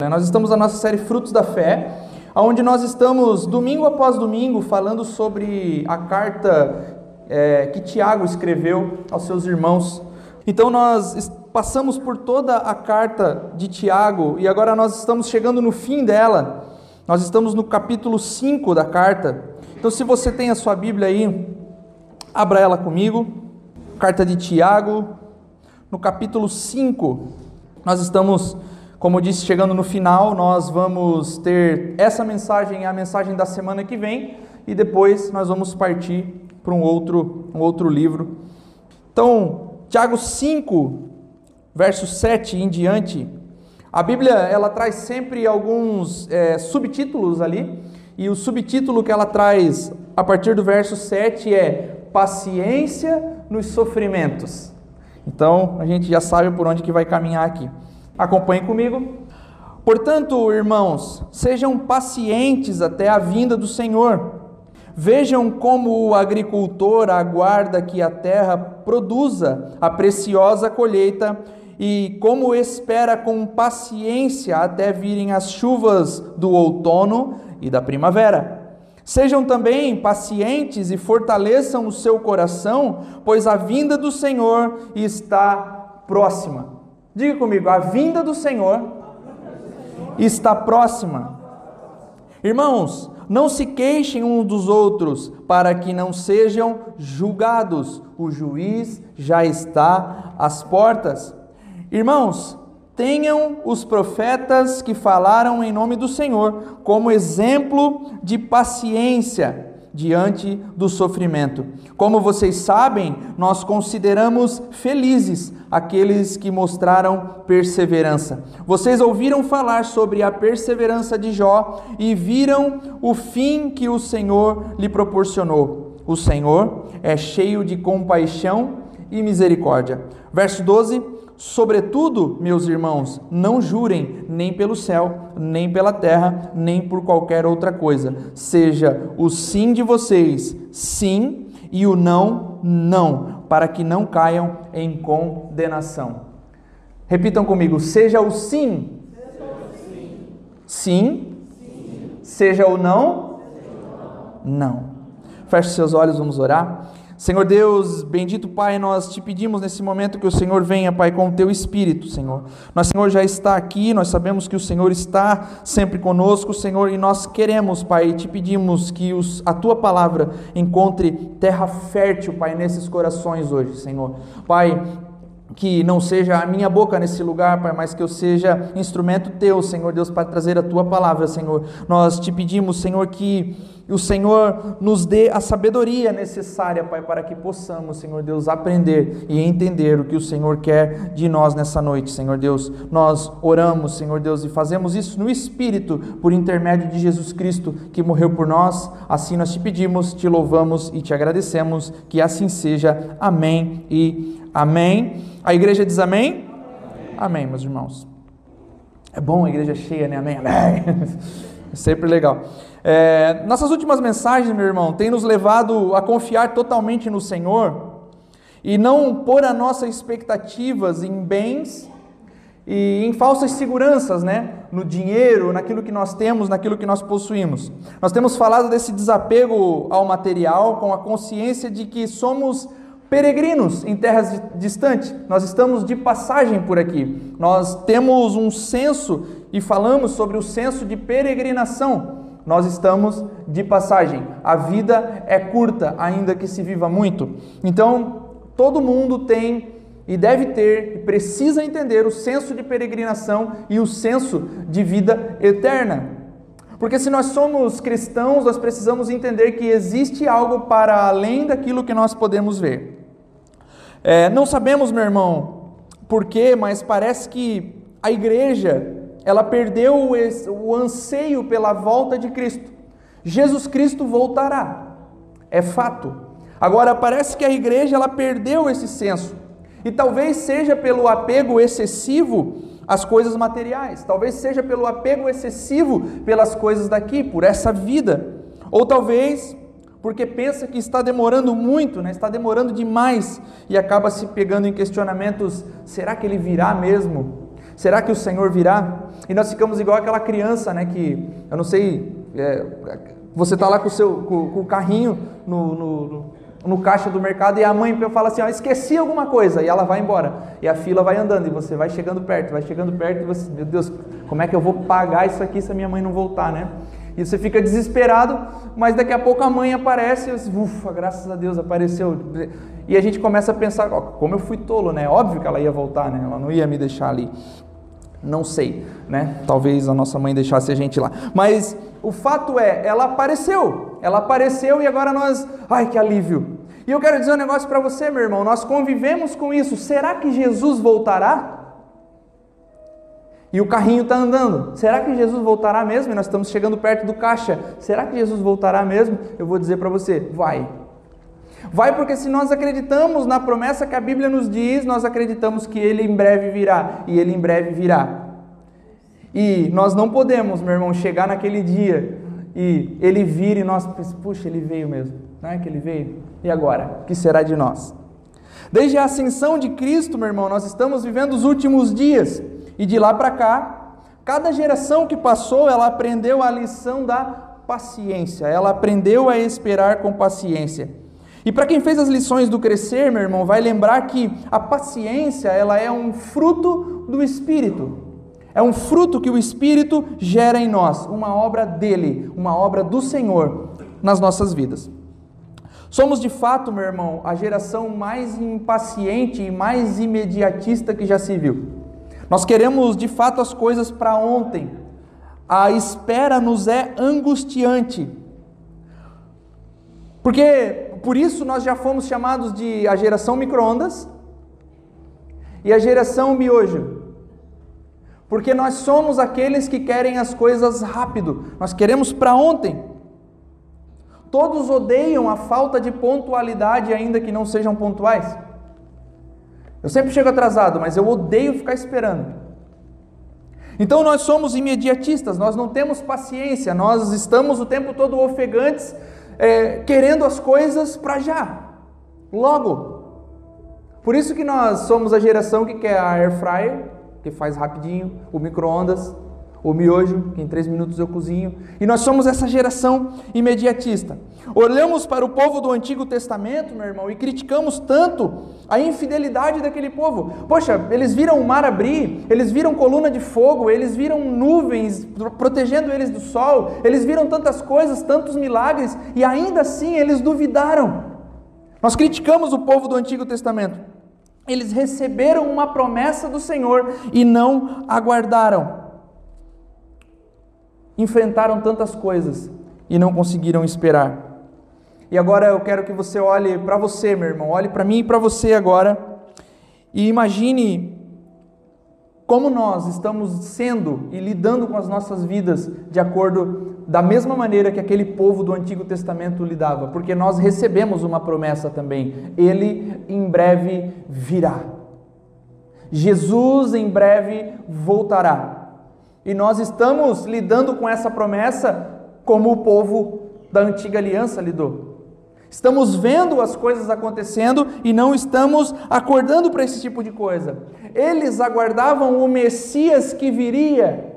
Né, nós estamos na nossa série Frutos da Fé, onde nós estamos, domingo após domingo, falando sobre a carta é, que Tiago escreveu aos seus irmãos. Então, nós passamos por toda a carta de Tiago e agora nós estamos chegando no fim dela. Nós estamos no capítulo 5 da carta. Então, se você tem a sua Bíblia aí, abra ela comigo. Carta de Tiago, no capítulo 5. Nós estamos como eu disse, chegando no final, nós vamos ter essa mensagem, a mensagem da semana que vem, e depois nós vamos partir para um outro, um outro livro. Então, Tiago 5, verso 7 em diante, a Bíblia ela traz sempre alguns é, subtítulos ali, e o subtítulo que ela traz a partir do verso 7 é Paciência nos sofrimentos. Então, a gente já sabe por onde que vai caminhar aqui. Acompanhe comigo. Portanto, irmãos, sejam pacientes até a vinda do Senhor. Vejam como o agricultor aguarda que a terra produza a preciosa colheita e como espera com paciência até virem as chuvas do outono e da primavera. Sejam também pacientes e fortaleçam o seu coração, pois a vinda do Senhor está próxima. Diga comigo, a vinda do Senhor está próxima. Irmãos, não se queixem uns dos outros, para que não sejam julgados. O juiz já está às portas. Irmãos, tenham os profetas que falaram em nome do Senhor como exemplo de paciência diante do sofrimento. Como vocês sabem, nós consideramos felizes aqueles que mostraram perseverança. Vocês ouviram falar sobre a perseverança de Jó e viram o fim que o Senhor lhe proporcionou. O Senhor é cheio de compaixão e misericórdia. Verso 12 Sobretudo, meus irmãos, não jurem nem pelo céu, nem pela terra, nem por qualquer outra coisa. Seja o sim de vocês sim e o não, não, para que não caiam em condenação. Repitam comigo: seja o sim, sim. sim. sim. Seja o não, não. Feche seus olhos, vamos orar. Senhor Deus, bendito Pai, nós te pedimos nesse momento que o Senhor venha, Pai, com o teu espírito, Senhor. Nós, Senhor, já está aqui, nós sabemos que o Senhor está sempre conosco, Senhor, e nós queremos, Pai, te pedimos que os, a tua palavra encontre terra fértil, Pai, nesses corações hoje, Senhor. Pai, que não seja a minha boca nesse lugar, Pai, mas que eu seja instrumento teu, Senhor Deus, para trazer a tua palavra, Senhor. Nós te pedimos, Senhor, que o Senhor nos dê a sabedoria necessária, Pai, para que possamos, Senhor Deus, aprender e entender o que o Senhor quer de nós nessa noite, Senhor Deus. Nós oramos, Senhor Deus, e fazemos isso no Espírito, por intermédio de Jesus Cristo, que morreu por nós. Assim nós te pedimos, te louvamos e te agradecemos. Que assim seja. Amém e amém. A igreja diz amém? Amém, amém meus irmãos. É bom a igreja cheia, né? Amém, amém. É sempre legal. É, nossas últimas mensagens, meu irmão, têm nos levado a confiar totalmente no Senhor e não pôr as nossas expectativas em bens e em falsas seguranças, né? No dinheiro, naquilo que nós temos, naquilo que nós possuímos. Nós temos falado desse desapego ao material com a consciência de que somos peregrinos em terras distantes, nós estamos de passagem por aqui. Nós temos um senso e falamos sobre o senso de peregrinação. Nós estamos de passagem. A vida é curta, ainda que se viva muito. Então, todo mundo tem e deve ter e precisa entender o senso de peregrinação e o senso de vida eterna. Porque se nós somos cristãos, nós precisamos entender que existe algo para além daquilo que nós podemos ver. É, não sabemos, meu irmão, por quê, mas parece que a igreja ela perdeu o, o anseio pela volta de Cristo. Jesus Cristo voltará, é fato. Agora parece que a igreja ela perdeu esse senso e talvez seja pelo apego excessivo às coisas materiais, talvez seja pelo apego excessivo pelas coisas daqui, por essa vida, ou talvez porque pensa que está demorando muito, né? está demorando demais e acaba se pegando em questionamentos: será que ele virá mesmo? Será que o Senhor virá? e nós ficamos igual aquela criança, né? Que eu não sei, é, você tá lá com o seu com, com o carrinho no, no, no, caixa do mercado e a mãe fala assim: ó, esqueci alguma coisa, e ela vai embora. E a fila vai andando, e você vai chegando perto, vai chegando perto, e você, meu Deus, como é que eu vou pagar isso aqui se a minha mãe não voltar, né? E você fica desesperado, mas daqui a pouco a mãe aparece, e você, ufa, graças a Deus apareceu. E a gente começa a pensar, ó, como eu fui tolo, né? Óbvio que ela ia voltar, né? Ela não ia me deixar ali. Não sei, né? Talvez a nossa mãe deixasse a gente lá. Mas o fato é, ela apareceu. Ela apareceu e agora nós, ai que alívio. E eu quero dizer um negócio para você, meu irmão. Nós convivemos com isso. Será que Jesus voltará? E o carrinho está andando. Será que Jesus voltará mesmo? E nós estamos chegando perto do caixa. Será que Jesus voltará mesmo? Eu vou dizer para você: vai. Vai porque se nós acreditamos na promessa que a Bíblia nos diz, nós acreditamos que ele em breve virá. E ele em breve virá. E nós não podemos, meu irmão, chegar naquele dia e ele vir e nós, puxa, ele veio mesmo. Não é que ele veio? E agora? O que será de nós? Desde a ascensão de Cristo, meu irmão, nós estamos vivendo os últimos dias. E de lá para cá, cada geração que passou, ela aprendeu a lição da paciência, ela aprendeu a esperar com paciência. E para quem fez as lições do crescer, meu irmão, vai lembrar que a paciência, ela é um fruto do espírito. É um fruto que o espírito gera em nós, uma obra dele, uma obra do Senhor nas nossas vidas. Somos de fato, meu irmão, a geração mais impaciente e mais imediatista que já se viu. Nós queremos de fato as coisas para ontem. A espera nos é angustiante. Porque por isso nós já fomos chamados de a geração microondas e a geração miojo. Porque nós somos aqueles que querem as coisas rápido. Nós queremos para ontem. Todos odeiam a falta de pontualidade, ainda que não sejam pontuais. Eu sempre chego atrasado, mas eu odeio ficar esperando. Então nós somos imediatistas, nós não temos paciência, nós estamos o tempo todo ofegantes, é, querendo as coisas para já, logo. Por isso que nós somos a geração que quer a air fryer, que faz rapidinho, o micro-ondas, o miojo, que em três minutos eu cozinho. E nós somos essa geração imediatista. Olhamos para o povo do Antigo Testamento, meu irmão, e criticamos tanto a infidelidade daquele povo. Poxa, eles viram o mar abrir, eles viram coluna de fogo, eles viram nuvens protegendo eles do sol, eles viram tantas coisas, tantos milagres, e ainda assim eles duvidaram. Nós criticamos o povo do Antigo Testamento. Eles receberam uma promessa do Senhor e não aguardaram. Enfrentaram tantas coisas e não conseguiram esperar. E agora eu quero que você olhe para você, meu irmão, olhe para mim e para você agora. E imagine como nós estamos sendo e lidando com as nossas vidas de acordo da mesma maneira que aquele povo do Antigo Testamento lidava, porque nós recebemos uma promessa também. Ele em breve virá. Jesus em breve voltará. E nós estamos lidando com essa promessa como o povo da antiga aliança lidou. Estamos vendo as coisas acontecendo e não estamos acordando para esse tipo de coisa. Eles aguardavam o Messias que viria.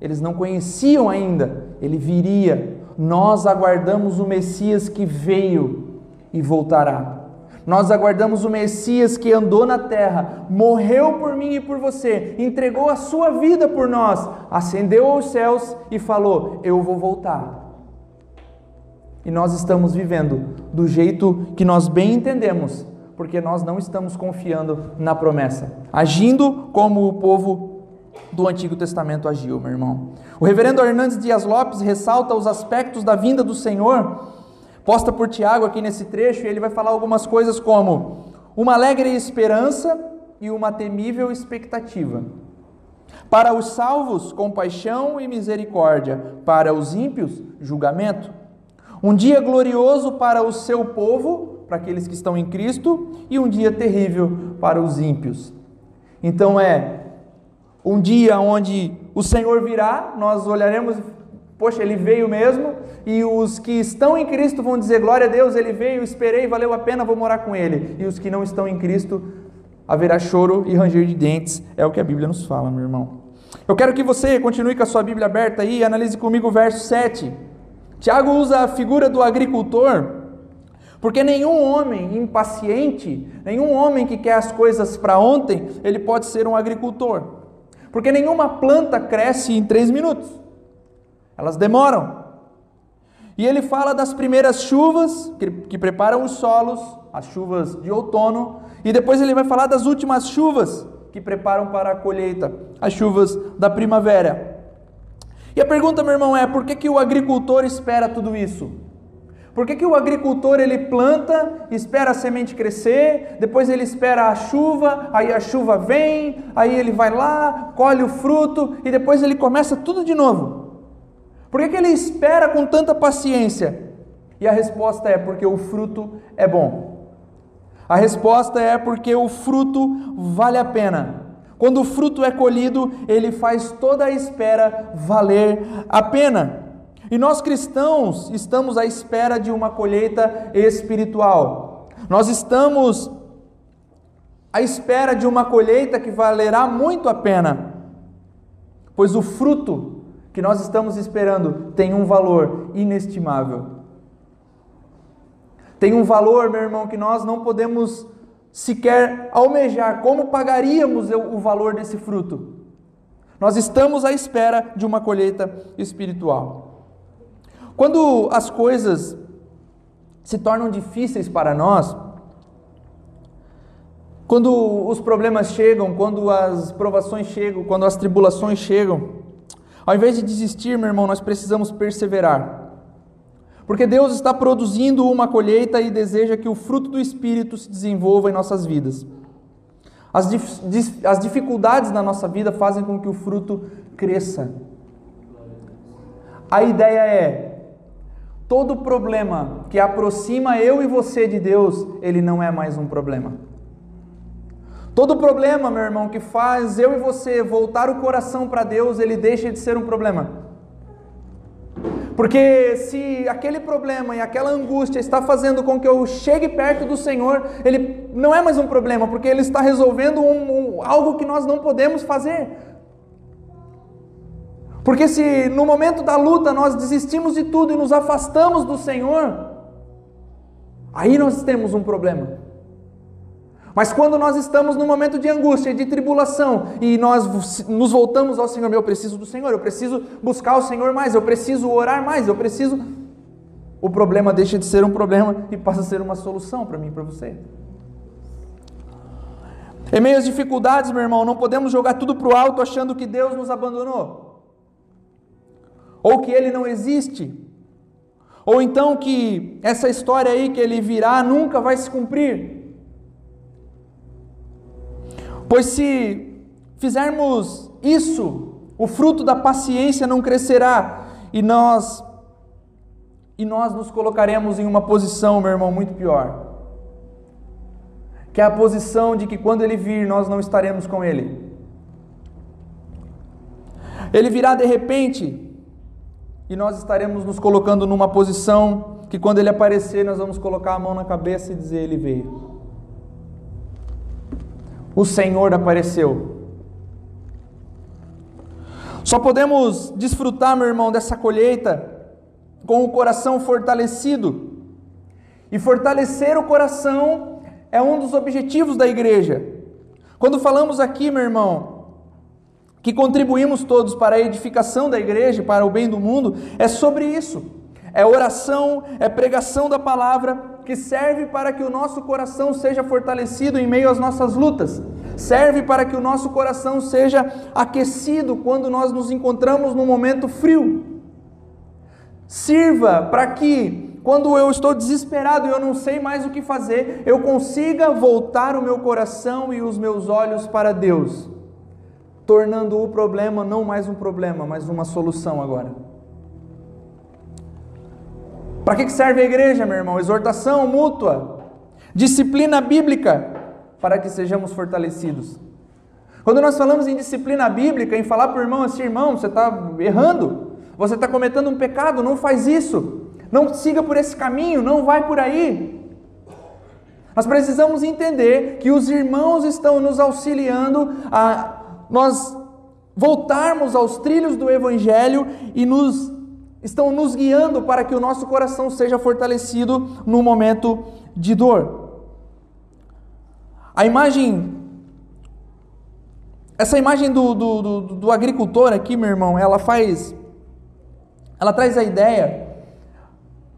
Eles não conheciam ainda, ele viria. Nós aguardamos o Messias que veio e voltará. Nós aguardamos o Messias que andou na terra, morreu por mim e por você, entregou a sua vida por nós, ascendeu aos céus e falou: Eu vou voltar. E nós estamos vivendo do jeito que nós bem entendemos, porque nós não estamos confiando na promessa, agindo como o povo do Antigo Testamento agiu, meu irmão. O reverendo Hernandes Dias Lopes ressalta os aspectos da vinda do Senhor posta por Tiago aqui nesse trecho, e ele vai falar algumas coisas como uma alegre esperança e uma temível expectativa. Para os salvos, compaixão e misericórdia, para os ímpios, julgamento. Um dia glorioso para o seu povo, para aqueles que estão em Cristo, e um dia terrível para os ímpios. Então é um dia onde o Senhor virá, nós olharemos Poxa, ele veio mesmo, e os que estão em Cristo vão dizer: Glória a Deus, ele veio, esperei, valeu a pena, vou morar com ele. E os que não estão em Cristo, haverá choro e ranger de dentes, é o que a Bíblia nos fala, meu irmão. Eu quero que você continue com a sua Bíblia aberta aí analise comigo o verso 7. Tiago usa a figura do agricultor, porque nenhum homem impaciente, nenhum homem que quer as coisas para ontem, ele pode ser um agricultor. Porque nenhuma planta cresce em três minutos, elas demoram. E ele fala das primeiras chuvas que, que preparam os solos, as chuvas de outono, e depois ele vai falar das últimas chuvas que preparam para a colheita, as chuvas da primavera. E a pergunta, meu irmão, é: por que, que o agricultor espera tudo isso? Por que, que o agricultor ele planta, espera a semente crescer, depois ele espera a chuva, aí a chuva vem, aí ele vai lá, colhe o fruto e depois ele começa tudo de novo? Por que, que ele espera com tanta paciência? E a resposta é porque o fruto é bom. A resposta é porque o fruto vale a pena. Quando o fruto é colhido, ele faz toda a espera valer a pena. E nós cristãos estamos à espera de uma colheita espiritual. Nós estamos à espera de uma colheita que valerá muito a pena, pois o fruto que nós estamos esperando tem um valor inestimável. Tem um valor, meu irmão, que nós não podemos sequer almejar. Como pagaríamos o valor desse fruto? Nós estamos à espera de uma colheita espiritual. Quando as coisas se tornam difíceis para nós, quando os problemas chegam, quando as provações chegam, quando as tribulações chegam, ao invés de desistir, meu irmão, nós precisamos perseverar. Porque Deus está produzindo uma colheita e deseja que o fruto do Espírito se desenvolva em nossas vidas. As, dif as dificuldades na nossa vida fazem com que o fruto cresça. A ideia é: todo problema que aproxima eu e você de Deus, ele não é mais um problema. Todo problema, meu irmão, que faz eu e você voltar o coração para Deus, ele deixa de ser um problema. Porque se aquele problema e aquela angústia está fazendo com que eu chegue perto do Senhor, ele não é mais um problema, porque ele está resolvendo um, um, algo que nós não podemos fazer. Porque se no momento da luta nós desistimos de tudo e nos afastamos do Senhor, aí nós temos um problema. Mas quando nós estamos num momento de angústia de tribulação e nós nos voltamos ao Senhor, eu preciso do Senhor, eu preciso buscar o Senhor mais, eu preciso orar mais, eu preciso. O problema deixa de ser um problema e passa a ser uma solução para mim e para você. Em meio às dificuldades, meu irmão, não podemos jogar tudo para o alto achando que Deus nos abandonou, ou que Ele não existe, ou então que essa história aí que Ele virá nunca vai se cumprir. Pois se fizermos isso, o fruto da paciência não crescerá e nós e nós nos colocaremos em uma posição, meu irmão, muito pior. Que é a posição de que quando ele vir, nós não estaremos com ele. Ele virá de repente e nós estaremos nos colocando numa posição que quando ele aparecer, nós vamos colocar a mão na cabeça e dizer: Ele veio o Senhor apareceu. Só podemos desfrutar, meu irmão, dessa colheita com o coração fortalecido. E fortalecer o coração é um dos objetivos da igreja. Quando falamos aqui, meu irmão, que contribuímos todos para a edificação da igreja, para o bem do mundo, é sobre isso. É oração, é pregação da palavra, que serve para que o nosso coração seja fortalecido em meio às nossas lutas, serve para que o nosso coração seja aquecido quando nós nos encontramos num momento frio. Sirva para que, quando eu estou desesperado e eu não sei mais o que fazer, eu consiga voltar o meu coração e os meus olhos para Deus, tornando o problema não mais um problema, mas uma solução agora. Para que serve a igreja, meu irmão? Exortação mútua, disciplina bíblica, para que sejamos fortalecidos. Quando nós falamos em disciplina bíblica, em falar para o irmão assim, irmão, você está errando, você está cometendo um pecado, não faz isso, não siga por esse caminho, não vai por aí. Nós precisamos entender que os irmãos estão nos auxiliando a nós voltarmos aos trilhos do Evangelho e nos estão nos guiando para que o nosso coração seja fortalecido no momento de dor. A imagem, essa imagem do, do, do, do agricultor aqui, meu irmão, ela faz, ela traz a ideia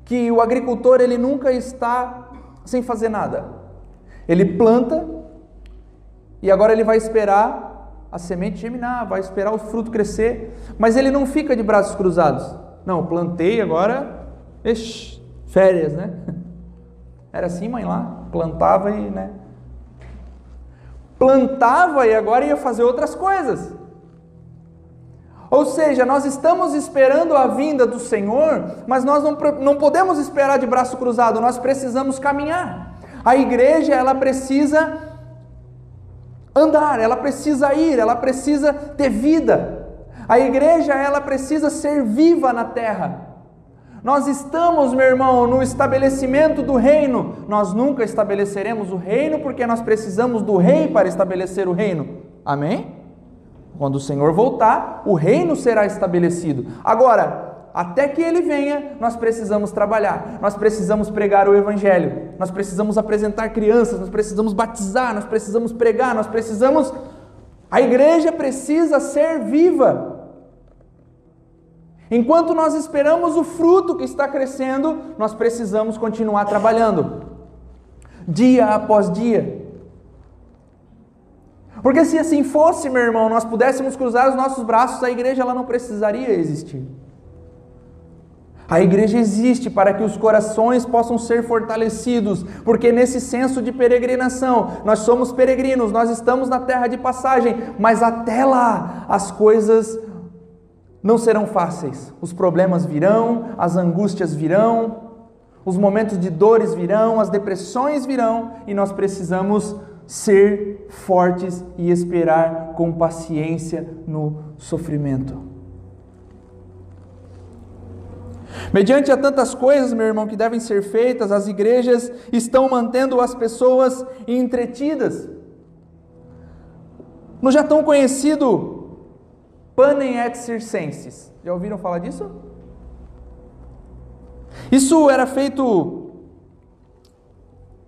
que o agricultor ele nunca está sem fazer nada. Ele planta e agora ele vai esperar a semente germinar, vai esperar o fruto crescer, mas ele não fica de braços cruzados. Não, plantei agora, ixi, férias, né? Era assim, mãe lá, plantava e, né? Plantava e agora ia fazer outras coisas. Ou seja, nós estamos esperando a vinda do Senhor, mas nós não, não podemos esperar de braço cruzado, nós precisamos caminhar. A igreja, ela precisa andar, ela precisa ir, ela precisa ter vida. A igreja, ela precisa ser viva na terra. Nós estamos, meu irmão, no estabelecimento do reino. Nós nunca estabeleceremos o reino porque nós precisamos do rei para estabelecer o reino. Amém? Quando o Senhor voltar, o reino será estabelecido. Agora, até que ele venha, nós precisamos trabalhar, nós precisamos pregar o Evangelho, nós precisamos apresentar crianças, nós precisamos batizar, nós precisamos pregar, nós precisamos. A igreja precisa ser viva. Enquanto nós esperamos o fruto que está crescendo, nós precisamos continuar trabalhando, dia após dia. Porque se assim fosse, meu irmão, nós pudéssemos cruzar os nossos braços, a igreja ela não precisaria existir. A igreja existe para que os corações possam ser fortalecidos, porque nesse senso de peregrinação, nós somos peregrinos, nós estamos na terra de passagem, mas até lá as coisas não serão fáceis. Os problemas virão, as angústias virão, os momentos de dores virão, as depressões virão, e nós precisamos ser fortes e esperar com paciência no sofrimento. Mediante a tantas coisas, meu irmão, que devem ser feitas, as igrejas estão mantendo as pessoas entretidas. No já tão conhecido Panem et Circenses. Já ouviram falar disso? Isso era feito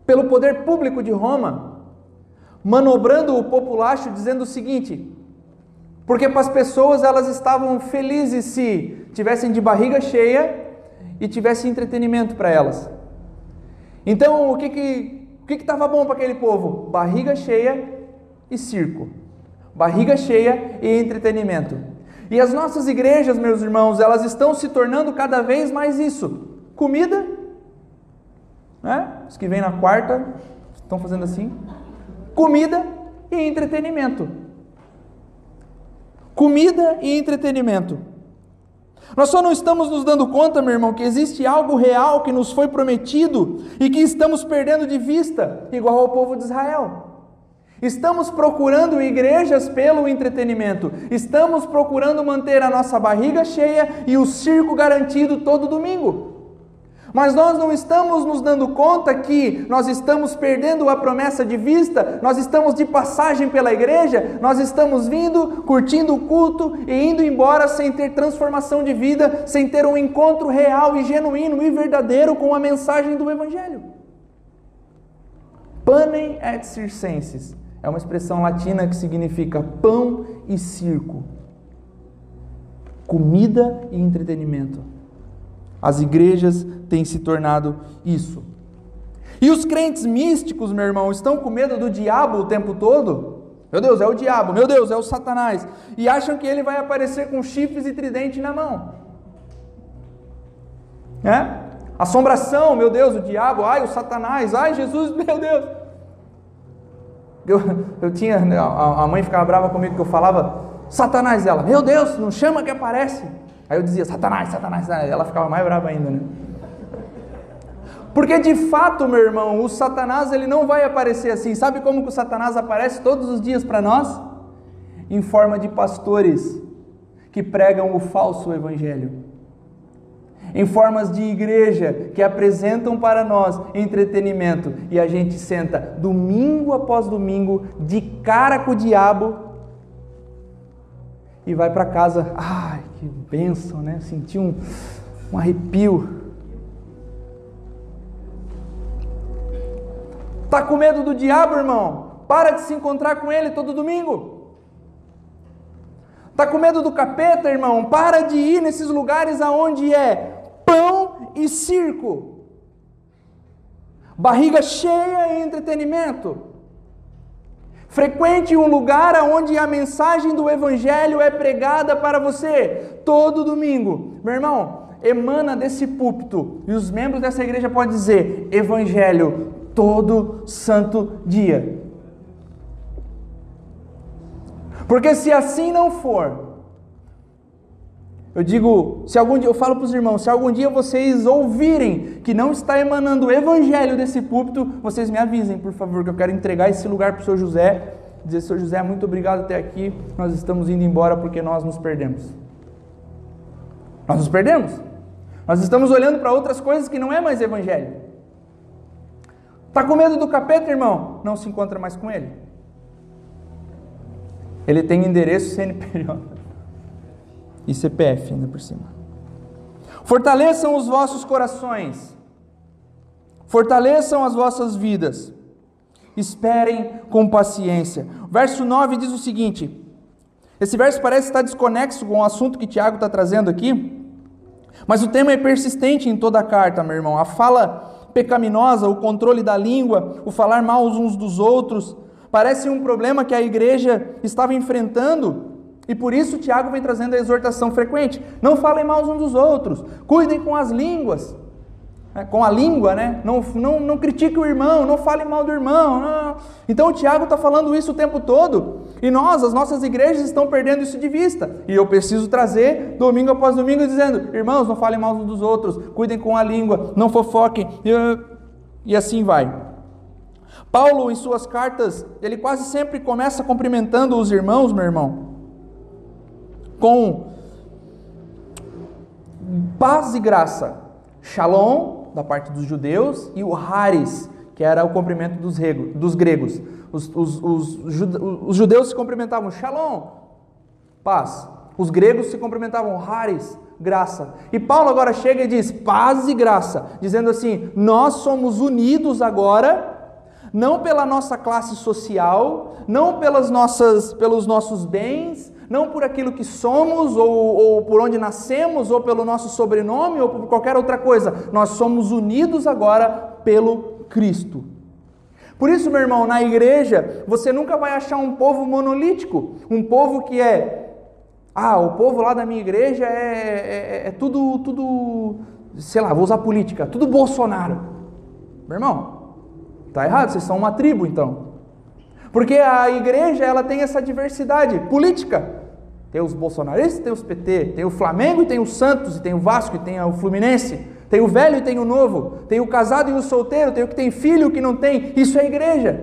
pelo poder público de Roma manobrando o populacho dizendo o seguinte: porque para as pessoas elas estavam felizes se tivessem de barriga cheia e tivesse entretenimento para elas. Então, o que que o que estava bom para aquele povo? Barriga cheia e circo. Barriga cheia e entretenimento. E as nossas igrejas, meus irmãos, elas estão se tornando cada vez mais isso. Comida, né? Os que vêm na quarta estão fazendo assim comida e entretenimento. Comida e entretenimento. Nós só não estamos nos dando conta, meu irmão, que existe algo real que nos foi prometido e que estamos perdendo de vista, igual ao povo de Israel. Estamos procurando igrejas pelo entretenimento, estamos procurando manter a nossa barriga cheia e o circo garantido todo domingo. Mas nós não estamos nos dando conta que nós estamos perdendo a promessa de vista, nós estamos de passagem pela igreja, nós estamos vindo, curtindo o culto e indo embora sem ter transformação de vida, sem ter um encontro real e genuíno e verdadeiro com a mensagem do Evangelho. Panem et circenses é uma expressão latina que significa pão e circo, comida e entretenimento. As igrejas têm se tornado isso. E os crentes místicos, meu irmão, estão com medo do diabo o tempo todo? Meu Deus, é o diabo, meu Deus, é o Satanás. E acham que ele vai aparecer com chifres e tridente na mão. É? Assombração, meu Deus, o diabo, ai, o Satanás, ai, Jesus, meu Deus. Eu, eu tinha, a, a mãe ficava brava comigo que eu falava, Satanás, ela, meu Deus, não chama que aparece. Aí eu dizia, Satanás, Satanás, Satanás. Ela ficava mais brava ainda, né? Porque de fato, meu irmão, o Satanás ele não vai aparecer assim. Sabe como que o Satanás aparece todos os dias para nós? Em forma de pastores que pregam o falso evangelho. Em formas de igreja que apresentam para nós entretenimento e a gente senta domingo após domingo de cara com o diabo e vai para casa. Ai, que bênção, né? Senti um, um arrepio. Tá com medo do diabo, irmão? Para de se encontrar com ele todo domingo. Tá com medo do capeta, irmão? Para de ir nesses lugares aonde é pão e circo. Barriga cheia e entretenimento. Frequente um lugar onde a mensagem do Evangelho é pregada para você todo domingo. Meu irmão, emana desse púlpito e os membros dessa igreja podem dizer: Evangelho todo santo dia. Porque se assim não for, eu digo, se algum dia, eu falo para os irmãos, se algum dia vocês ouvirem que não está emanando o evangelho desse púlpito, vocês me avisem, por favor, que eu quero entregar esse lugar para o seu José, dizer, seu José, muito obrigado até aqui, nós estamos indo embora porque nós nos perdemos. Nós nos perdemos. Nós estamos olhando para outras coisas que não é mais evangelho. Está com medo do capeta, irmão? Não se encontra mais com ele. Ele tem endereço CNPJ e CPF ainda por cima. Fortaleçam os vossos corações, fortaleçam as vossas vidas, esperem com paciência. Verso 9 diz o seguinte: esse verso parece estar desconexo com o assunto que Tiago está trazendo aqui, mas o tema é persistente em toda a carta, meu irmão. A fala pecaminosa, o controle da língua, o falar mal uns dos outros, parece um problema que a igreja estava enfrentando e por isso Tiago vem trazendo a exortação frequente. Não falem mal uns dos outros. Cuidem com as línguas. É, com a língua, né? Não, não, não critique o irmão, não fale mal do irmão. Não. Então o Tiago está falando isso o tempo todo. E nós, as nossas igrejas, estão perdendo isso de vista. E eu preciso trazer, domingo após domingo, dizendo: irmãos, não falem mal uns dos outros, cuidem com a língua, não fofoquem. E, assim vai. Paulo, em suas cartas, ele quase sempre começa cumprimentando os irmãos, meu irmão com paz e graça. Shalom, da parte dos judeus, e o Haris, que era o cumprimento dos gregos. Os, os, os, os, judeus se cumprimentavam Shalom, paz. Os gregos se cumprimentavam Haris, graça. E Paulo agora chega e diz paz e graça, dizendo assim: nós somos unidos agora não pela nossa classe social, não pelas nossas, pelos nossos bens, não por aquilo que somos, ou, ou por onde nascemos, ou pelo nosso sobrenome, ou por qualquer outra coisa. Nós somos unidos agora pelo Cristo. Por isso, meu irmão, na igreja, você nunca vai achar um povo monolítico, um povo que é. Ah, o povo lá da minha igreja é, é, é tudo, tudo, sei lá, vou usar política, tudo Bolsonaro. Meu irmão, tá errado, vocês são uma tribo então. Porque a igreja ela tem essa diversidade política. Tem os bolsonaristas, tem os PT, tem o Flamengo e tem o Santos, e tem o Vasco e tem o Fluminense, tem o velho e tem o novo, tem o casado e o solteiro, tem o que tem filho e o que não tem. Isso é igreja.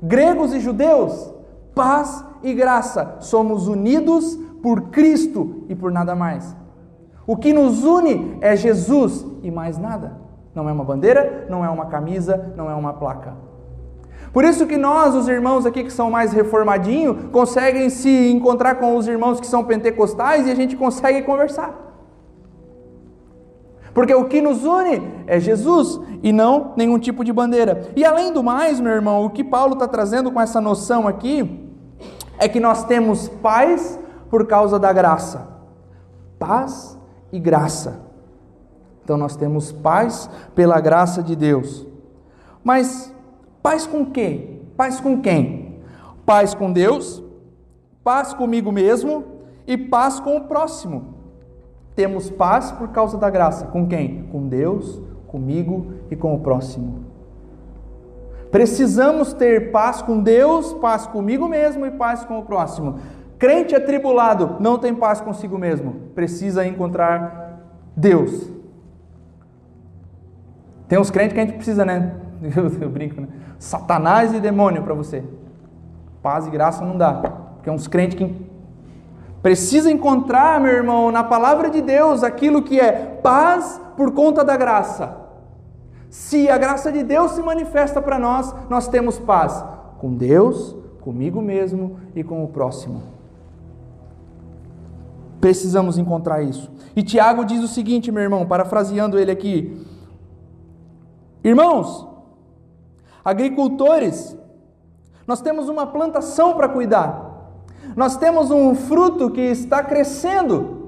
Gregos e judeus, paz e graça, somos unidos por Cristo e por nada mais. O que nos une é Jesus e mais nada. Não é uma bandeira, não é uma camisa, não é uma placa. Por isso que nós, os irmãos aqui que são mais reformadinhos, conseguem se encontrar com os irmãos que são pentecostais e a gente consegue conversar. Porque o que nos une é Jesus e não nenhum tipo de bandeira. E além do mais, meu irmão, o que Paulo está trazendo com essa noção aqui é que nós temos paz por causa da graça. Paz e graça. Então nós temos paz pela graça de Deus. Mas Paz com quem? Paz com quem? Paz com Deus, paz comigo mesmo e paz com o próximo. Temos paz por causa da graça. Com quem? Com Deus, comigo e com o próximo. Precisamos ter paz com Deus, paz comigo mesmo e paz com o próximo. Crente atribulado não tem paz consigo mesmo, precisa encontrar Deus. Tem uns crentes que a gente precisa, né? Eu, eu brinco, né? Satanás e demônio para você. Paz e graça não dá. Porque é uns crentes que precisa encontrar, meu irmão, na palavra de Deus aquilo que é paz por conta da graça. Se a graça de Deus se manifesta para nós, nós temos paz com Deus, comigo mesmo e com o próximo. Precisamos encontrar isso. E Tiago diz o seguinte, meu irmão, parafraseando ele aqui: Irmãos, agricultores, nós temos uma plantação para cuidar, nós temos um fruto que está crescendo,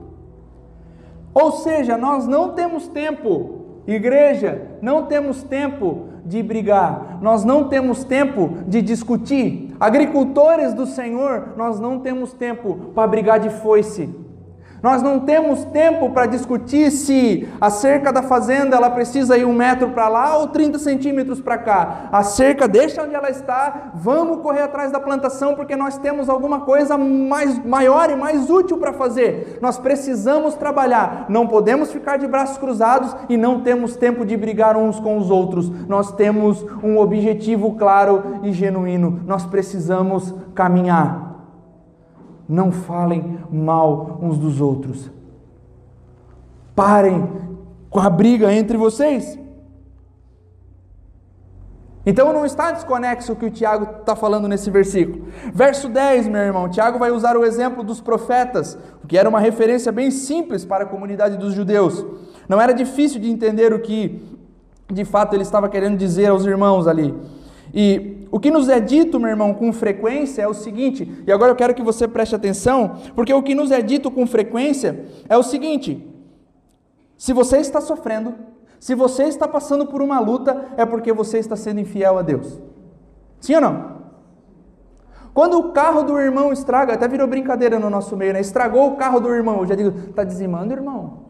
ou seja, nós não temos tempo, igreja, não temos tempo de brigar, nós não temos tempo de discutir. Agricultores do Senhor, nós não temos tempo para brigar de foice. Nós não temos tempo para discutir se a cerca da fazenda ela precisa ir um metro para lá ou 30 centímetros para cá. A cerca deixa onde ela está, vamos correr atrás da plantação porque nós temos alguma coisa mais maior e mais útil para fazer. Nós precisamos trabalhar, não podemos ficar de braços cruzados e não temos tempo de brigar uns com os outros. Nós temos um objetivo claro e genuíno. Nós precisamos caminhar. Não falem mal uns dos outros. Parem com a briga entre vocês. Então não está desconexo o que o Tiago está falando nesse versículo. Verso 10, meu irmão, Tiago vai usar o exemplo dos profetas, que era uma referência bem simples para a comunidade dos judeus. Não era difícil de entender o que de fato ele estava querendo dizer aos irmãos ali. E o que nos é dito, meu irmão, com frequência é o seguinte, e agora eu quero que você preste atenção, porque o que nos é dito com frequência é o seguinte: se você está sofrendo, se você está passando por uma luta, é porque você está sendo infiel a Deus. Sim ou não? Quando o carro do irmão estraga, até virou brincadeira no nosso meio, né? Estragou o carro do irmão, eu já digo, está dizimando, irmão?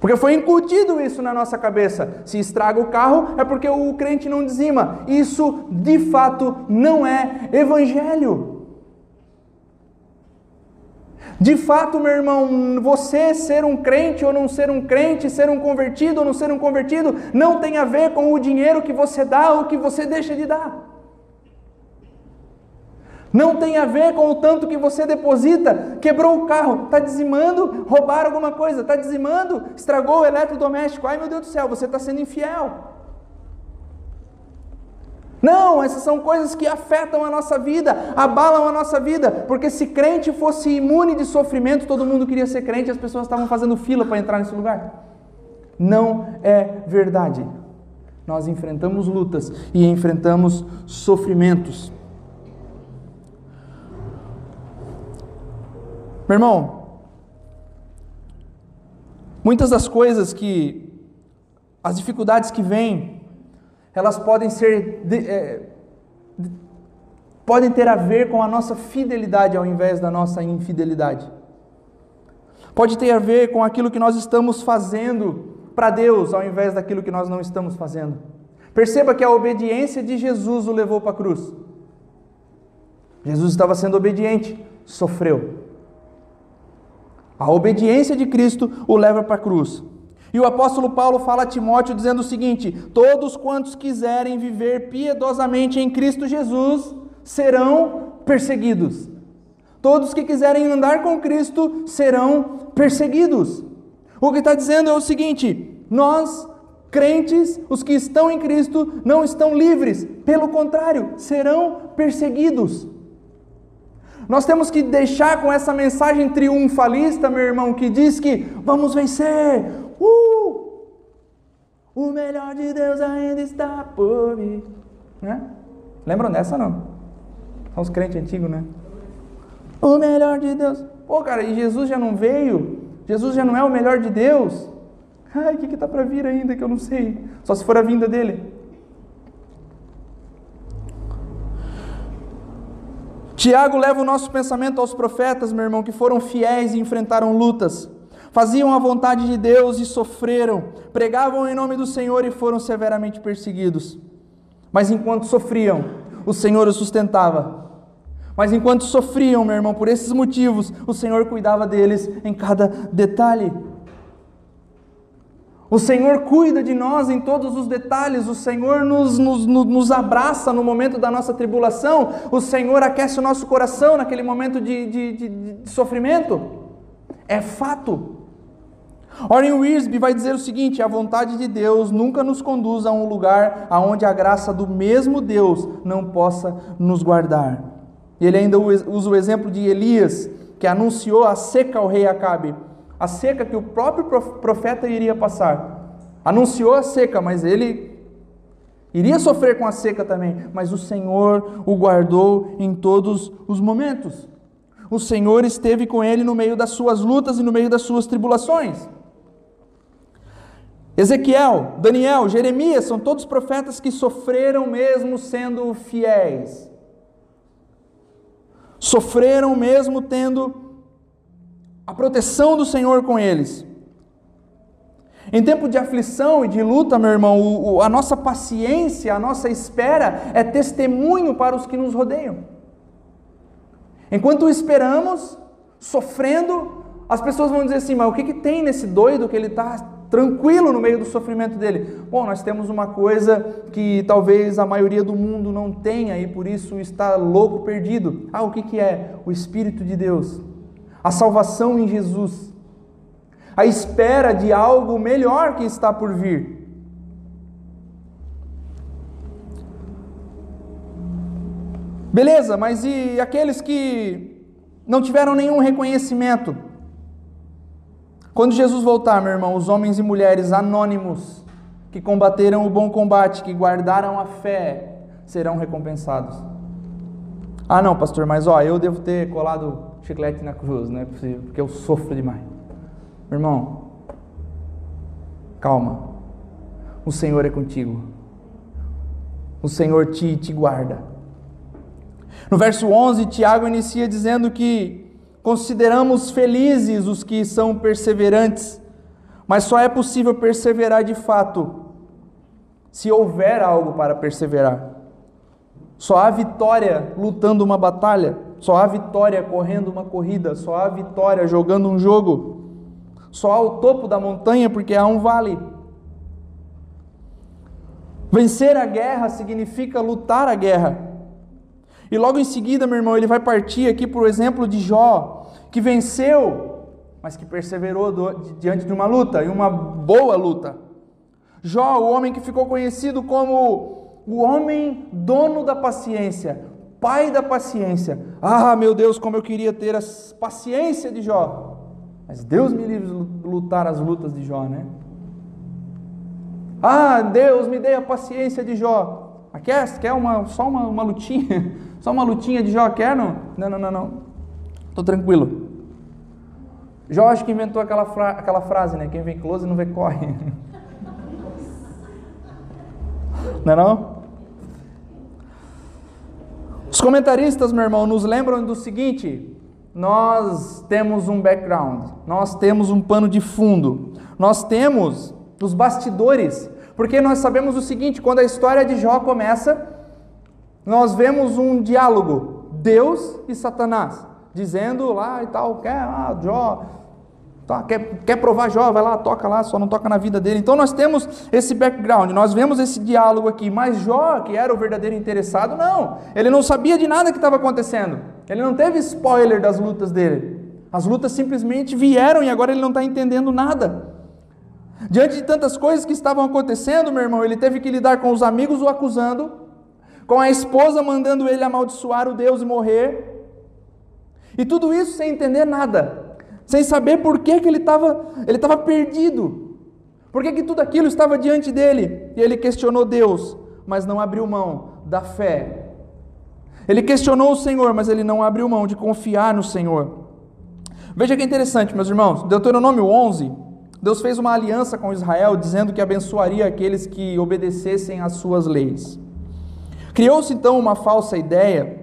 Porque foi incutido isso na nossa cabeça. Se estraga o carro, é porque o crente não dizima. Isso, de fato, não é evangelho. De fato, meu irmão, você ser um crente ou não ser um crente, ser um convertido ou não ser um convertido, não tem a ver com o dinheiro que você dá ou que você deixa de dar. Não tem a ver com o tanto que você deposita, quebrou o carro, está dizimando, roubaram alguma coisa, está dizimando, estragou o eletrodoméstico. Ai meu Deus do céu, você está sendo infiel. Não, essas são coisas que afetam a nossa vida, abalam a nossa vida, porque se crente fosse imune de sofrimento, todo mundo queria ser crente, as pessoas estavam fazendo fila para entrar nesse lugar. Não é verdade. Nós enfrentamos lutas e enfrentamos sofrimentos. Meu irmão, muitas das coisas que, as dificuldades que vêm, elas podem ser, de, é, de, podem ter a ver com a nossa fidelidade ao invés da nossa infidelidade. Pode ter a ver com aquilo que nós estamos fazendo para Deus ao invés daquilo que nós não estamos fazendo. Perceba que a obediência de Jesus o levou para a cruz. Jesus estava sendo obediente, sofreu. A obediência de Cristo o leva para a cruz. E o apóstolo Paulo fala a Timóteo dizendo o seguinte: Todos quantos quiserem viver piedosamente em Cristo Jesus serão perseguidos. Todos que quiserem andar com Cristo serão perseguidos. O que está dizendo é o seguinte: nós, crentes, os que estão em Cristo, não estão livres, pelo contrário, serão perseguidos. Nós temos que deixar com essa mensagem triunfalista, meu irmão, que diz que vamos vencer. Uh! O melhor de Deus ainda está por vir. Né? Lembram dessa não? São os crentes antigos, né? O melhor de Deus. Pô, cara, e Jesus já não veio? Jesus já não é o melhor de Deus? Ai, o que está para vir ainda que eu não sei? Só se for a vinda dele. Tiago leva o nosso pensamento aos profetas, meu irmão, que foram fiéis e enfrentaram lutas, faziam a vontade de Deus e sofreram, pregavam em nome do Senhor e foram severamente perseguidos. Mas enquanto sofriam, o Senhor os sustentava. Mas enquanto sofriam, meu irmão, por esses motivos, o Senhor cuidava deles em cada detalhe. O Senhor cuida de nós em todos os detalhes, o Senhor nos, nos, nos, abraça no momento da nossa tribulação, o Senhor aquece o nosso coração naquele momento de, de, de, de sofrimento. É fato. Warren Wiersbe vai dizer o seguinte: a vontade de Deus nunca nos conduz a um lugar aonde a graça do mesmo Deus não possa nos guardar. Ele ainda usa o exemplo de Elias, que anunciou a seca ao rei Acabe, a seca que o próprio profeta iria passar. Anunciou a seca, mas ele iria sofrer com a seca também, mas o Senhor o guardou em todos os momentos. O Senhor esteve com ele no meio das suas lutas e no meio das suas tribulações. Ezequiel, Daniel, Jeremias são todos profetas que sofreram mesmo sendo fiéis. Sofreram mesmo tendo a proteção do Senhor com eles. Em tempo de aflição e de luta, meu irmão, o, o, a nossa paciência, a nossa espera é testemunho para os que nos rodeiam. Enquanto esperamos, sofrendo, as pessoas vão dizer assim: mas o que, que tem nesse doido que ele está tranquilo no meio do sofrimento dele. Bom, nós temos uma coisa que talvez a maioria do mundo não tenha e por isso está louco, perdido. Ah, o que, que é? O Espírito de Deus, a salvação em Jesus, a espera de algo melhor que está por vir. Beleza, mas e aqueles que não tiveram nenhum reconhecimento? Quando Jesus voltar, meu irmão, os homens e mulheres anônimos que combateram o bom combate, que guardaram a fé, serão recompensados. Ah, não, pastor, mas ó, eu devo ter colado chiclete na cruz, não é possível, porque eu sofro demais. Meu irmão, calma. O Senhor é contigo. O Senhor te, te guarda. No verso 11, Tiago inicia dizendo que Consideramos felizes os que são perseverantes, mas só é possível perseverar de fato se houver algo para perseverar. Só há vitória lutando uma batalha, só há vitória correndo uma corrida, só há vitória jogando um jogo, só há o topo da montanha porque há um vale. Vencer a guerra significa lutar a guerra. E logo em seguida, meu irmão, ele vai partir aqui para o exemplo de Jó, que venceu, mas que perseverou diante de uma luta, e uma boa luta. Jó, o homem que ficou conhecido como o homem dono da paciência, pai da paciência. Ah, meu Deus, como eu queria ter a paciência de Jó. Mas Deus me livre de lutar as lutas de Jó, né? Ah, Deus me dê a paciência de Jó. Quer, quer uma, só uma, uma lutinha? Só uma lutinha de Jó? Quer não? Não, não, não, não. Estou tranquilo. Jó acho que inventou aquela, fra aquela frase, né? Quem vem close não vê corre. Não é não? Os comentaristas, meu irmão, nos lembram do seguinte: nós temos um background, nós temos um pano de fundo, nós temos os bastidores porque nós sabemos o seguinte: quando a história de Jó começa, nós vemos um diálogo, Deus e Satanás, dizendo lá e tal, quer, ah, Jó, tá, quer, quer provar Jó, vai lá, toca lá, só não toca na vida dele. Então nós temos esse background, nós vemos esse diálogo aqui, mas Jó, que era o verdadeiro interessado, não, ele não sabia de nada que estava acontecendo, ele não teve spoiler das lutas dele. As lutas simplesmente vieram e agora ele não está entendendo nada. Diante de tantas coisas que estavam acontecendo, meu irmão, ele teve que lidar com os amigos o acusando, com a esposa mandando ele amaldiçoar o Deus e morrer. E tudo isso sem entender nada, sem saber por que, que ele estava ele tava perdido, por que, que tudo aquilo estava diante dele. E ele questionou Deus, mas não abriu mão da fé. Ele questionou o Senhor, mas ele não abriu mão de confiar no Senhor. Veja que interessante, meus irmãos, Deuteronômio 11, Deus fez uma aliança com Israel dizendo que abençoaria aqueles que obedecessem às suas leis. Criou-se então uma falsa ideia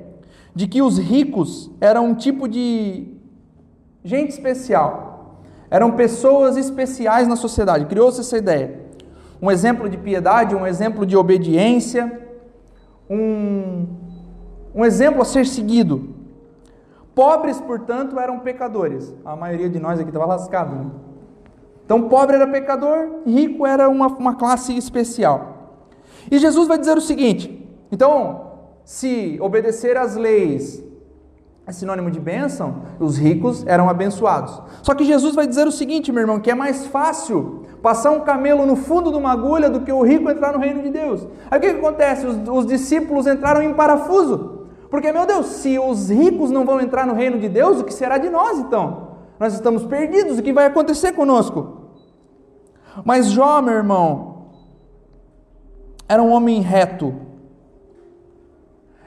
de que os ricos eram um tipo de gente especial, eram pessoas especiais na sociedade. Criou-se essa ideia. Um exemplo de piedade, um exemplo de obediência, um, um exemplo a ser seguido. Pobres, portanto, eram pecadores. A maioria de nós aqui estava lascado, né? Então, pobre era pecador, rico era uma, uma classe especial. E Jesus vai dizer o seguinte: então, se obedecer às leis é sinônimo de bênção, os ricos eram abençoados. Só que Jesus vai dizer o seguinte, meu irmão, que é mais fácil passar um camelo no fundo de uma agulha do que o rico entrar no reino de Deus. Aí o que, que acontece? Os, os discípulos entraram em parafuso, Porque, meu Deus, se os ricos não vão entrar no reino de Deus, o que será de nós então? Nós estamos perdidos, o que vai acontecer conosco? Mas Jó, meu irmão, era um homem reto,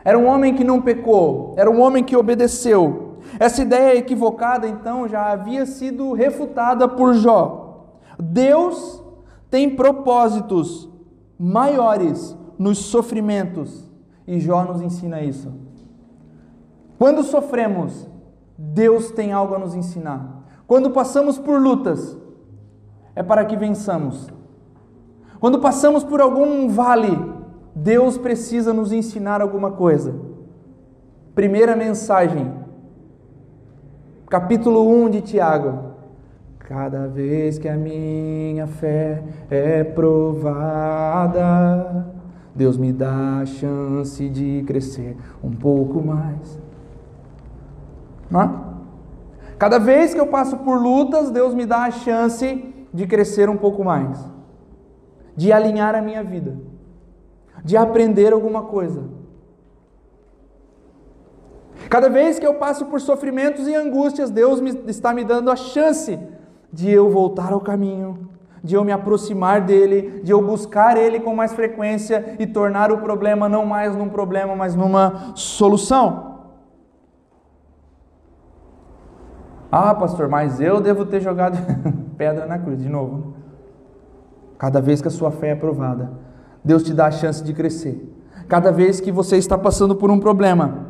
era um homem que não pecou, era um homem que obedeceu. Essa ideia equivocada, então, já havia sido refutada por Jó. Deus tem propósitos maiores nos sofrimentos, e Jó nos ensina isso. Quando sofremos, Deus tem algo a nos ensinar. Quando passamos por lutas, é para que vençamos. Quando passamos por algum vale, Deus precisa nos ensinar alguma coisa. Primeira mensagem, capítulo 1 de Tiago. Cada vez que a minha fé é provada, Deus me dá a chance de crescer um pouco mais. Não é? Cada vez que eu passo por lutas, Deus me dá a chance de crescer um pouco mais, de alinhar a minha vida, de aprender alguma coisa. Cada vez que eu passo por sofrimentos e angústias, Deus me, está me dando a chance de eu voltar ao caminho, de eu me aproximar dele, de eu buscar ele com mais frequência e tornar o problema não mais num problema, mas numa solução. Ah, pastor, mas eu devo ter jogado pedra na cruz, de novo. Cada vez que a sua fé é provada, Deus te dá a chance de crescer. Cada vez que você está passando por um problema,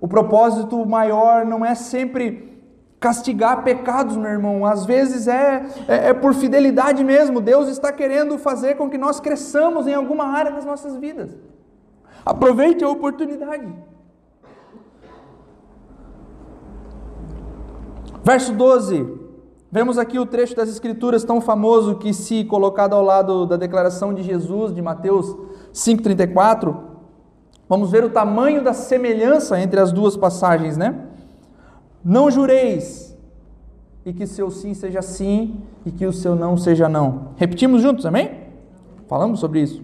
o propósito maior não é sempre castigar pecados, meu irmão. Às vezes é, é, é, por fidelidade mesmo. Deus está querendo fazer com que nós cresçamos em alguma área das nossas vidas. Aproveite a oportunidade. Verso 12. Vemos aqui o trecho das Escrituras tão famoso que, se colocado ao lado da declaração de Jesus, de Mateus 5,34, vamos ver o tamanho da semelhança entre as duas passagens, né? Não jureis, e que seu sim seja sim, e que o seu não seja não. Repetimos juntos, amém? Falamos sobre isso.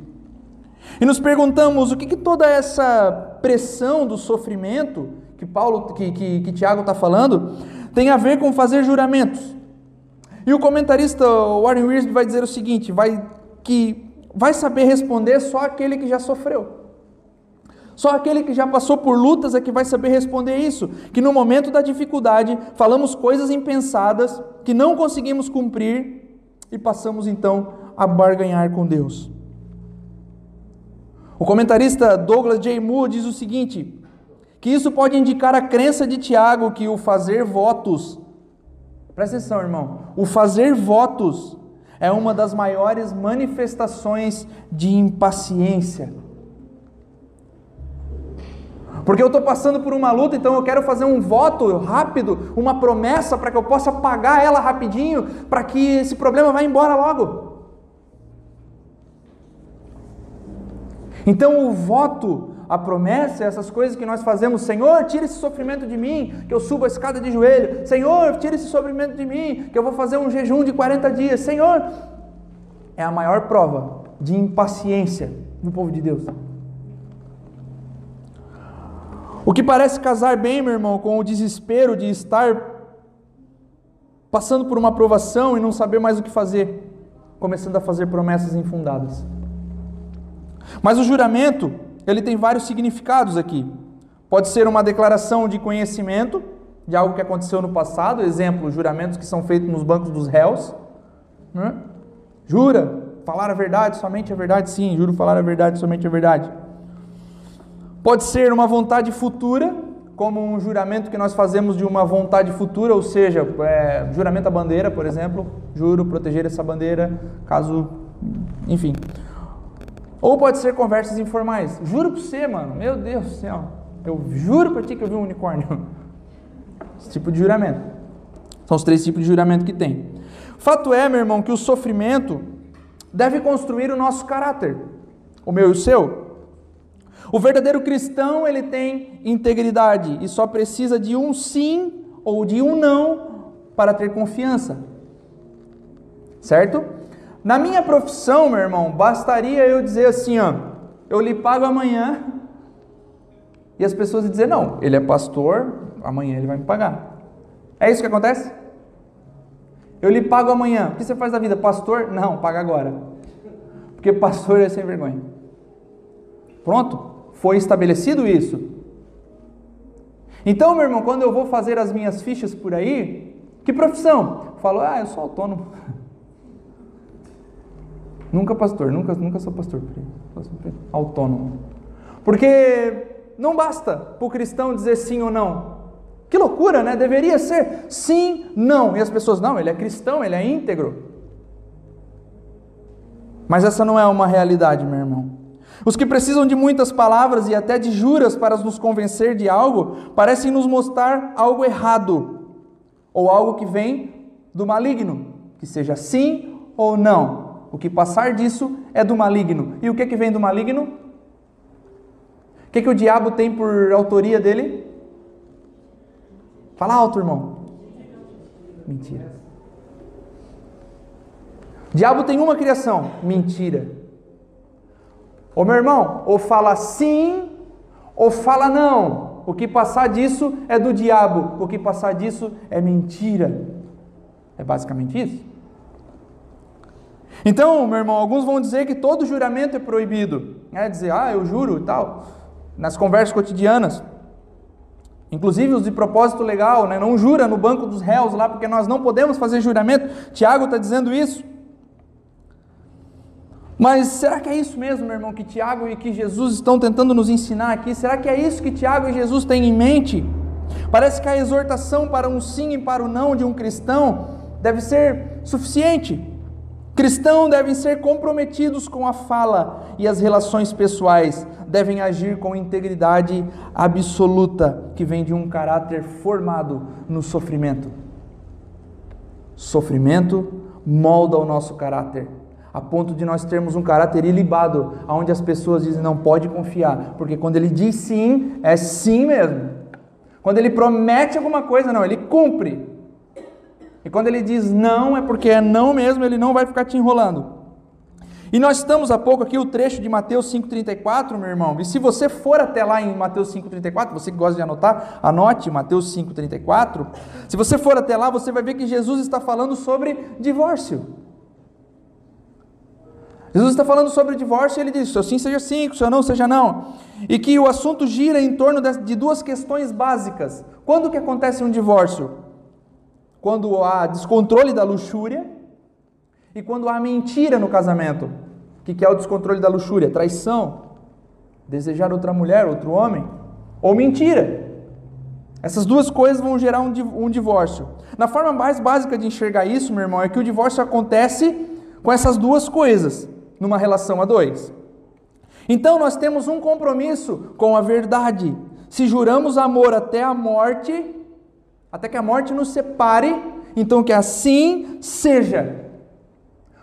E nos perguntamos o que, que toda essa pressão do sofrimento que Paulo, que, que, que Tiago está falando, tem a ver com fazer juramentos. E o comentarista Warren Wiersbe vai dizer o seguinte, vai que vai saber responder só aquele que já sofreu. Só aquele que já passou por lutas é que vai saber responder isso. Que no momento da dificuldade falamos coisas impensadas que não conseguimos cumprir e passamos então a barganhar com Deus. O comentarista Douglas J. Moore diz o seguinte: que isso pode indicar a crença de Tiago que o fazer votos, presta atenção, irmão, o fazer votos é uma das maiores manifestações de impaciência. Porque eu estou passando por uma luta, então eu quero fazer um voto rápido, uma promessa para que eu possa pagar ela rapidinho, para que esse problema vá embora logo. Então o voto a promessa, essas coisas que nós fazemos, Senhor, tira esse sofrimento de mim, que eu suba a escada de joelho, Senhor, tira esse sofrimento de mim, que eu vou fazer um jejum de 40 dias, Senhor, é a maior prova de impaciência do povo de Deus. O que parece casar bem, meu irmão, com o desespero de estar passando por uma aprovação e não saber mais o que fazer, começando a fazer promessas infundadas. Mas o juramento ele tem vários significados aqui. Pode ser uma declaração de conhecimento de algo que aconteceu no passado, exemplo, juramentos que são feitos nos bancos dos réus. Né? Jura falar a verdade, somente a verdade, sim, juro falar a verdade, somente a verdade. Pode ser uma vontade futura, como um juramento que nós fazemos de uma vontade futura, ou seja, é, juramento à bandeira, por exemplo, juro proteger essa bandeira, caso, enfim. Ou pode ser conversas informais. Juro para você, mano. Meu Deus do céu. Eu juro para ti que eu vi um unicórnio. Esse tipo de juramento. São os três tipos de juramento que tem. Fato é, meu irmão, que o sofrimento deve construir o nosso caráter. O meu e o seu. O verdadeiro cristão, ele tem integridade e só precisa de um sim ou de um não para ter confiança. Certo? Na minha profissão, meu irmão, bastaria eu dizer assim, ó, eu lhe pago amanhã e as pessoas dizer: não, ele é pastor, amanhã ele vai me pagar. É isso que acontece? Eu lhe pago amanhã. O que você faz da vida? Pastor? Não, paga agora. Porque pastor é sem vergonha. Pronto, foi estabelecido isso. Então, meu irmão, quando eu vou fazer as minhas fichas por aí, que profissão? Eu falo, ah, eu sou autônomo. Nunca pastor, nunca, nunca sou pastor. Autônomo. Porque não basta para o cristão dizer sim ou não. Que loucura, né? Deveria ser sim, não. E as pessoas, não, ele é cristão, ele é íntegro. Mas essa não é uma realidade, meu irmão. Os que precisam de muitas palavras e até de juras para nos convencer de algo, parecem nos mostrar algo errado, ou algo que vem do maligno, que seja sim ou não. O que passar disso é do maligno. E o que, que vem do maligno? O que, que o diabo tem por autoria dele? Fala alto, irmão. Mentira. Diabo tem uma criação: mentira. Ô meu irmão, ou fala sim, ou fala não. O que passar disso é do diabo, o que passar disso é mentira. É basicamente isso. Então, meu irmão, alguns vão dizer que todo juramento é proibido. É dizer, ah, eu juro e tal. Nas conversas cotidianas. Inclusive os de propósito legal, né? não jura no banco dos réus lá, porque nós não podemos fazer juramento. Tiago está dizendo isso. Mas será que é isso mesmo, meu irmão, que Tiago e que Jesus estão tentando nos ensinar aqui? Será que é isso que Tiago e Jesus têm em mente? Parece que a exortação para um sim e para o não de um cristão deve ser suficiente. Cristãos devem ser comprometidos com a fala e as relações pessoais, devem agir com integridade absoluta, que vem de um caráter formado no sofrimento. Sofrimento molda o nosso caráter, a ponto de nós termos um caráter ilibado, onde as pessoas dizem não pode confiar, porque quando ele diz sim, é sim mesmo. Quando ele promete alguma coisa, não, ele cumpre. E quando ele diz não, é porque é não mesmo, ele não vai ficar te enrolando. E nós estamos há pouco aqui o trecho de Mateus 5,34, meu irmão. E se você for até lá em Mateus 5,34, você que gosta de anotar, anote Mateus 5,34. Se você for até lá, você vai ver que Jesus está falando sobre divórcio. Jesus está falando sobre o divórcio e ele diz: se sim seja sim, se não seja não. E que o assunto gira em torno de duas questões básicas. Quando que acontece um divórcio? Quando há descontrole da luxúria e quando há mentira no casamento. O que é o descontrole da luxúria? Traição, desejar outra mulher, outro homem, ou mentira. Essas duas coisas vão gerar um divórcio. Na forma mais básica de enxergar isso, meu irmão, é que o divórcio acontece com essas duas coisas, numa relação a dois. Então nós temos um compromisso com a verdade. Se juramos amor até a morte, até que a morte nos separe, então que assim seja.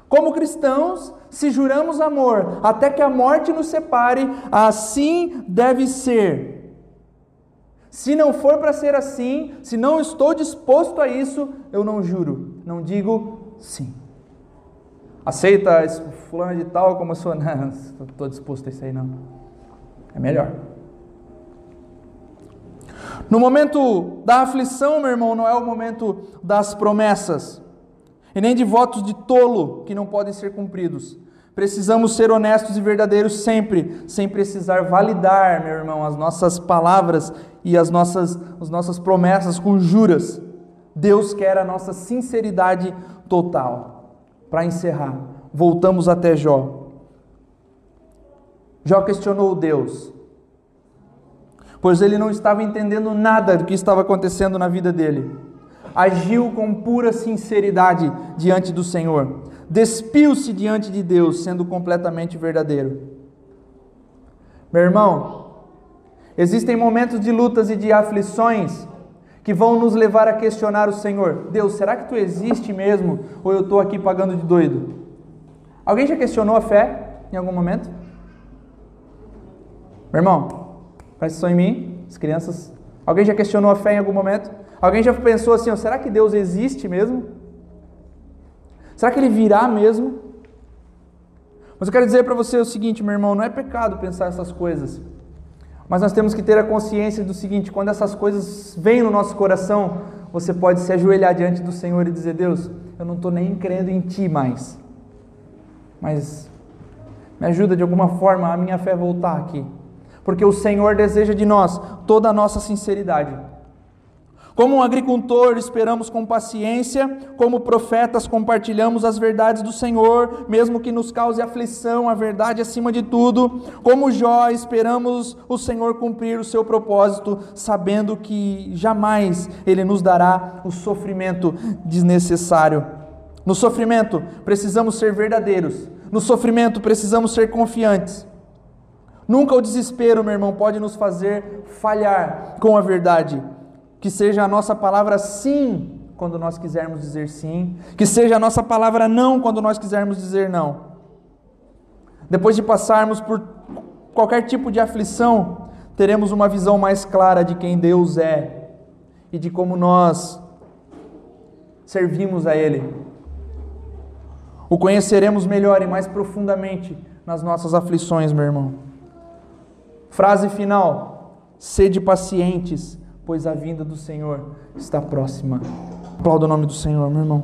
Como cristãos, se juramos amor até que a morte nos separe, assim deve ser. Se não for para ser assim, se não estou disposto a isso, eu não juro, não digo sim. Aceita esse fulano de tal como eu sou? Não, estou disposto a isso aí não. É melhor. No momento da aflição, meu irmão, não é o momento das promessas e nem de votos de tolo que não podem ser cumpridos. Precisamos ser honestos e verdadeiros sempre, sem precisar validar, meu irmão, as nossas palavras e as nossas, as nossas promessas com juras. Deus quer a nossa sinceridade total. Para encerrar, voltamos até Jó. Jó questionou Deus: pois ele não estava entendendo nada do que estava acontecendo na vida dele. Agiu com pura sinceridade diante do Senhor, despiu-se diante de Deus, sendo completamente verdadeiro. Meu irmão, existem momentos de lutas e de aflições que vão nos levar a questionar o Senhor: Deus, será que tu existe mesmo ou eu estou aqui pagando de doido? Alguém já questionou a fé em algum momento? Meu irmão, Presta atenção em mim, as crianças. Alguém já questionou a fé em algum momento? Alguém já pensou assim: oh, será que Deus existe mesmo? Será que ele virá mesmo? Mas eu quero dizer para você o seguinte, meu irmão: não é pecado pensar essas coisas. Mas nós temos que ter a consciência do seguinte: quando essas coisas vêm no nosso coração, você pode se ajoelhar diante do Senhor e dizer: Deus, eu não estou nem crendo em Ti mais, mas me ajuda de alguma forma a minha fé voltar aqui, porque o Senhor deseja de nós toda a nossa sinceridade. Como um agricultor, esperamos com paciência, como profetas, compartilhamos as verdades do Senhor, mesmo que nos cause aflição, a verdade acima de tudo. Como Jó, esperamos o Senhor cumprir o seu propósito, sabendo que jamais Ele nos dará o sofrimento desnecessário. No sofrimento, precisamos ser verdadeiros, no sofrimento, precisamos ser confiantes. Nunca o desespero, meu irmão, pode nos fazer falhar com a verdade. Que seja a nossa palavra sim quando nós quisermos dizer sim, que seja a nossa palavra não quando nós quisermos dizer não. Depois de passarmos por qualquer tipo de aflição, teremos uma visão mais clara de quem Deus é e de como nós servimos a Ele. O conheceremos melhor e mais profundamente nas nossas aflições, meu irmão. Frase final: sede pacientes pois a vinda do Senhor está próxima. Aplauda o nome do Senhor, meu irmão.